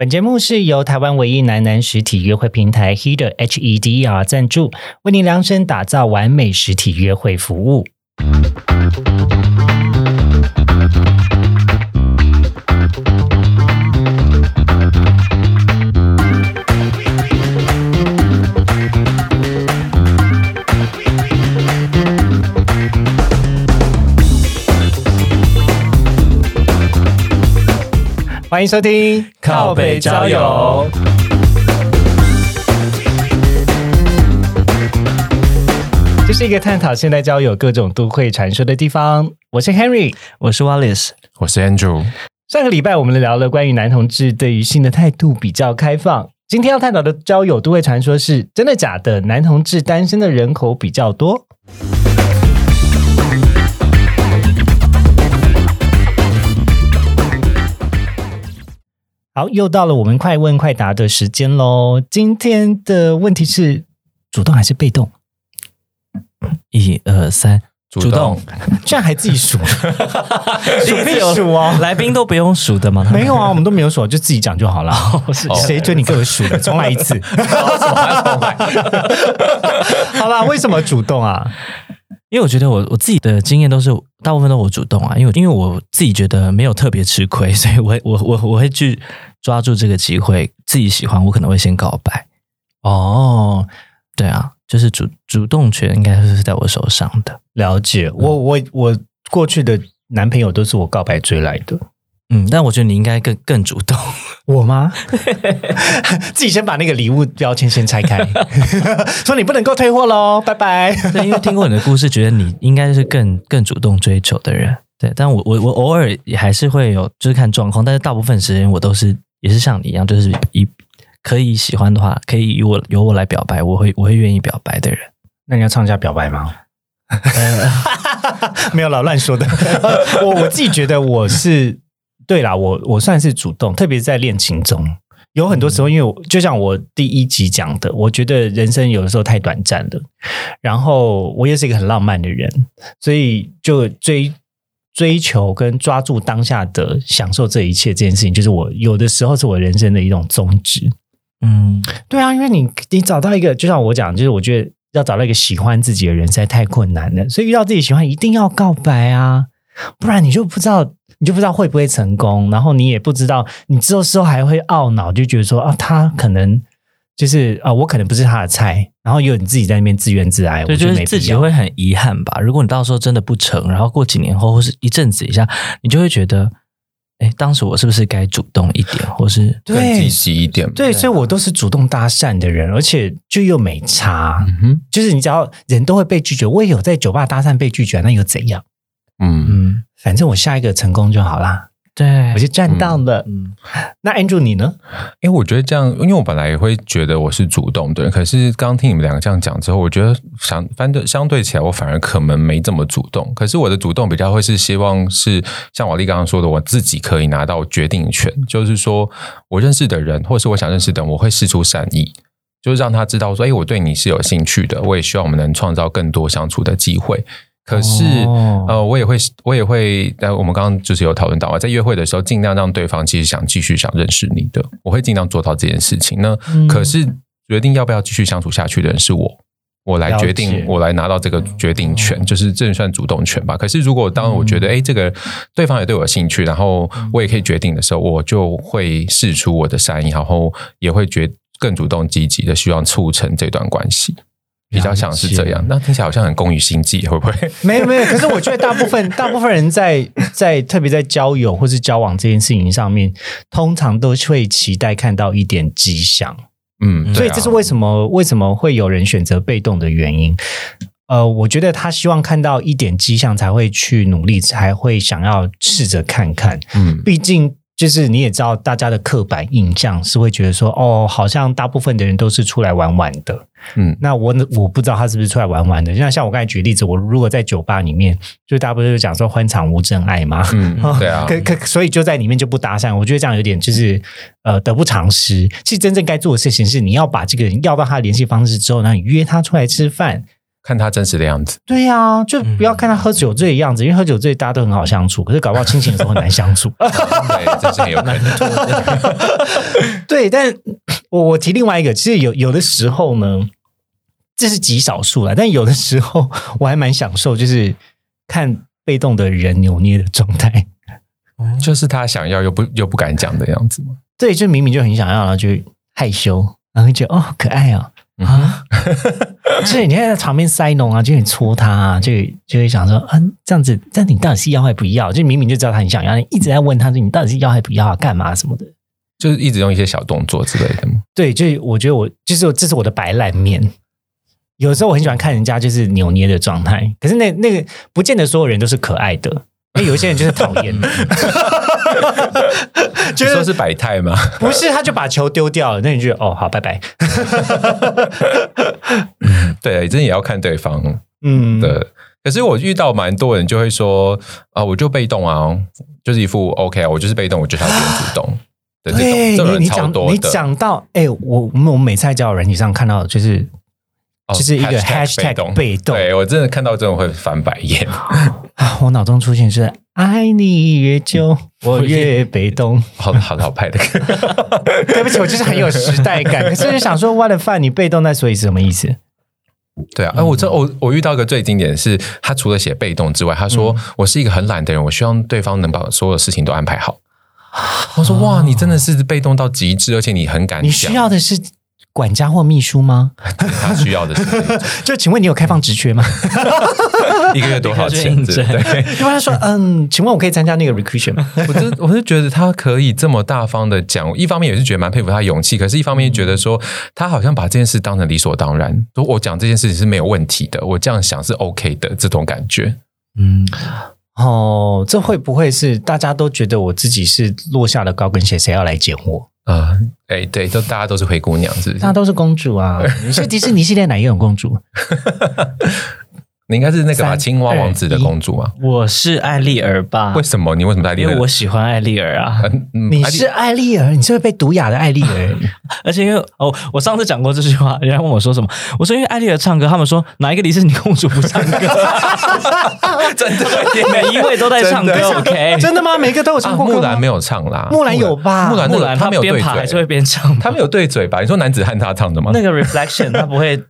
本节目是由台湾唯一男男实体约会平台 Heder H E D E R 赞助，为您量身打造完美实体约会服务。欢迎收听靠北交友，这是一个探讨现代交友各种都会传说的地方。我是 Henry，我是 Wallace，我是 Andrew。上个礼拜我们聊了关于男同志对于性的态度比较开放，今天要探讨的交友都会传说是真的假的？男同志单身的人口比较多。好，又到了我们快问快答的时间喽。今天的问题是：主动还是被动？一二三，主动。居然还自己数，数必有数哦。来宾都不用数的吗？没有啊，我们都没有数，就自己讲就好了。谁准你给我数的？重来一次。好啦，为什么主动啊？因为我觉得我我自己的经验都是大部分都我主动啊，因为因为我自己觉得没有特别吃亏，所以我会我我我会去抓住这个机会，自己喜欢我可能会先告白。哦，对啊，就是主主动权应该是在我手上的。了解，我我我过去的男朋友都是我告白追来的。嗯，但我觉得你应该更更主动，我吗？自己先把那个礼物标签先拆开，说你不能够退货喽，拜拜。对，因为听过你的故事，觉得你应该是更更主动追求的人。对，但我我我偶尔也还是会有，就是看状况，但是大部分时间我都是也是像你一样，就是以可以喜欢的话，可以由我由我来表白，我会我会愿意表白的人。那你要唱一下表白吗？没有老乱说的，我我自己觉得我是。对啦，我我算是主动，特别是在恋情中，有很多时候，因为我就像我第一集讲的，我觉得人生有的时候太短暂了，然后我也是一个很浪漫的人，所以就追追求跟抓住当下的享受这一切这件事情，就是我有的时候是我人生的一种宗旨。嗯，对啊，因为你你找到一个，就像我讲，就是我觉得要找到一个喜欢自己的人实在太困难了，所以遇到自己喜欢，一定要告白啊，不然你就不知道。你就不知道会不会成功，然后你也不知道，你之后之后还会懊恼，就觉得说啊，他可能就是啊，我可能不是他的菜，然后有你自己在那边自怨自艾，对，就是自己会很遗憾吧。如果你到时候真的不成，然后过几年后或是一阵子一下，你就会觉得，哎，当时我是不是该主动一点，或是更积极一点？对，所以我都是主动搭讪的人，而且就又没差，就是你只要人都会被拒绝，我也有在酒吧搭讪被拒绝，那又怎样？嗯嗯，反正我下一个成功就好啦。对，我就赚到了。嗯，那 Andrew 你呢？因为我觉得这样，因为我本来也会觉得我是主动的人，可是刚听你们两个这样讲之后，我觉得相反对相对起来，我反而可能没这么主动。可是我的主动比较会是希望是像瓦力刚刚说的，我自己可以拿到决定权，就是说我认识的人，或是我想认识的人，我会试出善意，就是让他知道说，哎，我对你是有兴趣的，我也希望我们能创造更多相处的机会。可是，呃，我也会，我也会，呃，我们刚刚就是有讨论到啊，在约会的时候，尽量让对方其实想继续想认识你的，我会尽量做到这件事情。那可是决定要不要继续相处下去的人是我，我来决定，我来拿到这个决定权，就是这算主动权吧。可是如果当我觉得，哎，这个对方也对我有兴趣，然后我也可以决定的时候，我就会试出我的善意，然后也会觉更主动积极的希望促成这段关系。比较像是这样，那听起来好像很功于心计，会不会？没有没有，可是我觉得大部分 大部分人在在特别在交友或是交往这件事情上面，通常都会期待看到一点迹象。嗯，所以这是为什么为什么会有人选择被动的原因。呃，我觉得他希望看到一点迹象才会去努力，才会想要试着看看。嗯，毕竟。就是你也知道，大家的刻板印象是会觉得说，哦，好像大部分的人都是出来玩玩的。嗯，那我我不知道他是不是出来玩玩的。像像我刚才举例子，我如果在酒吧里面，就大家不是就讲说欢场无真爱吗。嗯，对啊。可可，所以就在里面就不搭讪。我觉得这样有点就是呃得不偿失。其实真正该做的事情是，你要把这个人要到他的联系方式之后，然后约他出来吃饭。看他真实的样子。对呀、就不要看他喝酒醉的样子，因为喝酒醉大家都很好相处，可是搞不好清醒的时候很难相处。对，这是很有可能。对，但我我提另外一个，其实有有的时候呢，这是极少数了，但有的时候 我还蛮享受，就是看被动的人扭捏的状态。就是他想要又不又不敢讲的样子吗。对，就明明就很想要，然后就害羞，然后就哦可爱哦啊，所以你看在旁边塞弄啊，就你戳他啊，就就会想说啊，这样子，这样你到底是要还不要？就明明就知道他很想要，你一直在问他说你到底是要还不要啊，干嘛什么的。就是一直用一些小动作之类的吗。对，就是我觉得我就是这是我的白烂面。有时候我很喜欢看人家就是扭捏的状态，可是那那个不见得所有人都是可爱的，因为有一些人就是讨厌的，你说是百态吗？不是他就把球丢掉了，那你就觉得哦好拜拜，对，真的也要看对方嗯，的。可是我遇到蛮多人就会说啊、我就被动啊，就是一副 OK 啊，我就是被动，我就是要别人主动对这种人超你你讲你多的。讲到哎、我我们我们每次在交友软体上看到就是哦就是一个 hashtag 被动对我真的看到这种会翻白眼。啊，我脑中出现是爱你越久，我越被动。好好老派的歌，对不起，我就是很有时代感，可是就想说 what the fuck，你被动那所以是什么意思？对啊，哎，我这我我遇到一个最经典的是，他除了写被动之外，他说、嗯我是一个很懒的人，我希望对方能把所有事情都安排好。我说哇，你真的是被动到极致，而且你很敢你需要的是管家或秘书吗？他需要的是 就请问你有开放职缺吗？一个月多少钱？对，因为他说，嗯，请问我可以参加那个 recruitment 吗？我就我是觉得他可以这么大方的讲，一方面也是觉得蛮佩服他的勇气，可是一方面觉得说他好像把这件事当成理所当然，说我讲这件事情是没有问题的，我这样想是 OK 的这种感觉。嗯，哦，这会不会是大家都觉得我自己是落下了高跟鞋，谁要来捡我？啊、哎，对，都大家都是灰姑娘，是不是大家？都是公主啊！你是迪士尼系列哪一种公主？你应该是那个吧，青蛙王子的公主啊？我是艾丽儿吧为？什么？你为什么在因为我喜欢艾丽儿啊，嗯嗯你是艾丽儿，你是会被毒哑的艾丽儿。而且因为哦，我上次讲过这句话，人家问我说什么，我说因为艾丽儿唱歌，他们说哪一个迪士尼公主不唱歌？真的每一位都在唱歌真的，OK？真的吗？每个都有啊唱过歌吗木兰没有唱啦，木兰有吧木兰那木兰他没有对边爬还是会嘴，边唱吧，他没有对嘴吧？你说男子汉他唱的吗？那个 reflection，他不会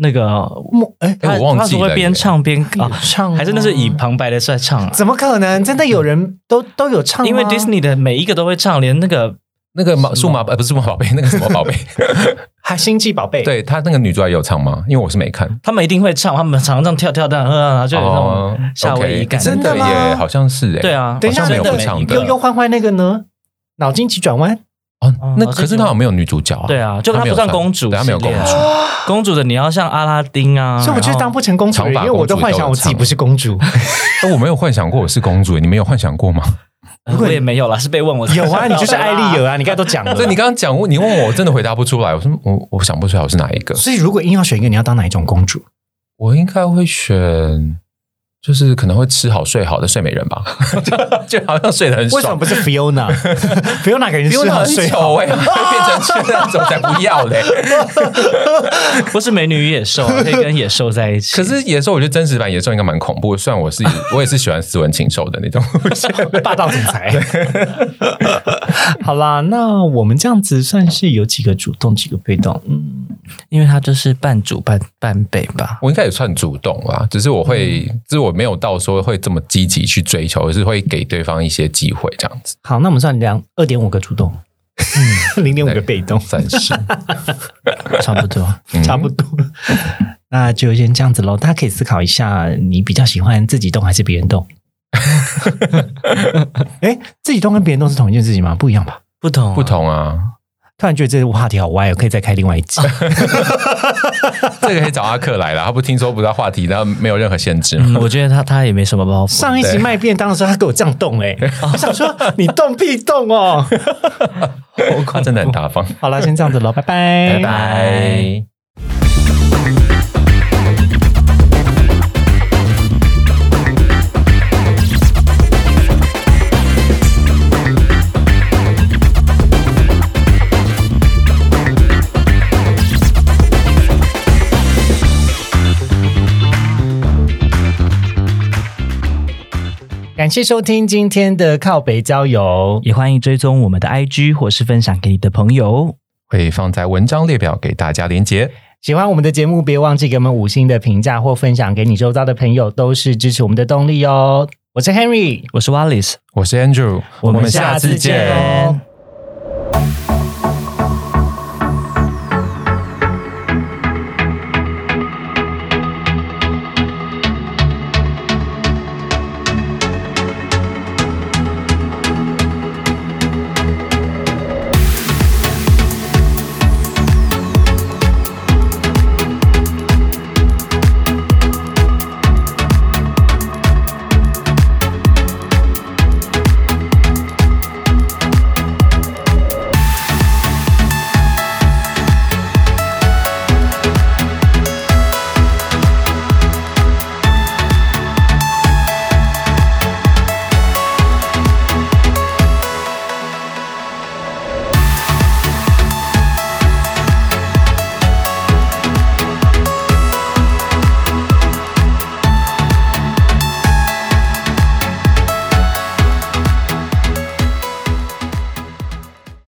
那个，莫哎，哎我忘他是会边唱边啊，唱还是那是以旁白的在唱啊？怎么可能？真的有人都都有唱？因为 Disney 的每一个都会唱，连那个那个马数码呃不是数码宝贝，那个什么宝贝？还星际宝贝，对他那个女主角也有唱吗？因为我是没看。他们一定会唱，他们常常这样跳跳跳，然后就有那哦种夏威夷感。真的吗耶，好像是哎。对啊，等一下，没有唱的悠悠欢欢那个呢？脑筋急转弯，哦，那哦可是她有没有女主角啊？对啊，就她不算公主对她没有公主。公主的你要像阿拉丁啊，所以我就是当不成公主因为我都幻想我自己不是公主。哎 我没有幻想过我是公主，你们有幻想过吗？我也没有啦，是被问我才有啊，你就是艾丽儿。儿啊，你刚才都讲了。所以你刚刚讲，你问我，我真的回答不出来。我说我我想不出来我是哪一个。所以如果硬要选一个，你要当哪一种公主？我应该会选，就是可能会吃好睡好的睡美人吧，就就好像睡得很爽。为什么不是 Fiona？Fiona 感觉是比我很很睡好。丑哎，会变成去那种才不要嘞。不是美女与野兽啊，可以跟野兽在一起。可是野兽，我觉得真实版野兽应该蛮恐怖的。虽然我是我也是喜欢斯文禽兽的那种。霸道总裁。好啦，那我们这样子算是有几个主动，几个被动。嗯，因为他就是半主半半被吧。我应该也算主动啦，只是我会，只是我没有到说会这么积极去追求，而是会给对方一些机会这样子。好，那我们算两二点五个主动，零点五个被动，算是，差不多。嗯差不多。那就先这样子喽，大家可以思考一下，你比较喜欢自己动还是别人动？哎，自己动跟别人动是同一件事情吗？不一样吧？不同、不。同啊。突然觉得这个话题好歪哦，可以再开另外一集。这个可以找阿克来了，他不听说不到话题，然后没有任何限制？嗯，我觉得他他也没什么包袱。上一集卖便当的时候，他给我这样动、哎，我想说你动必动哦。他真的很大方。好了，先这样子喽，拜拜，拜拜。感谢收听今天的靠北郊游。也欢迎追踪我们的 IG 或是分享给你的朋友。会放在文章列表给大家连接。喜欢我们的节目，别忘记给我们五星的评价或分享给你周遭的朋友，都是支持我们的动力哦。我是 Henry，我是 Wallace，我是 Andrew，我们下次见哦。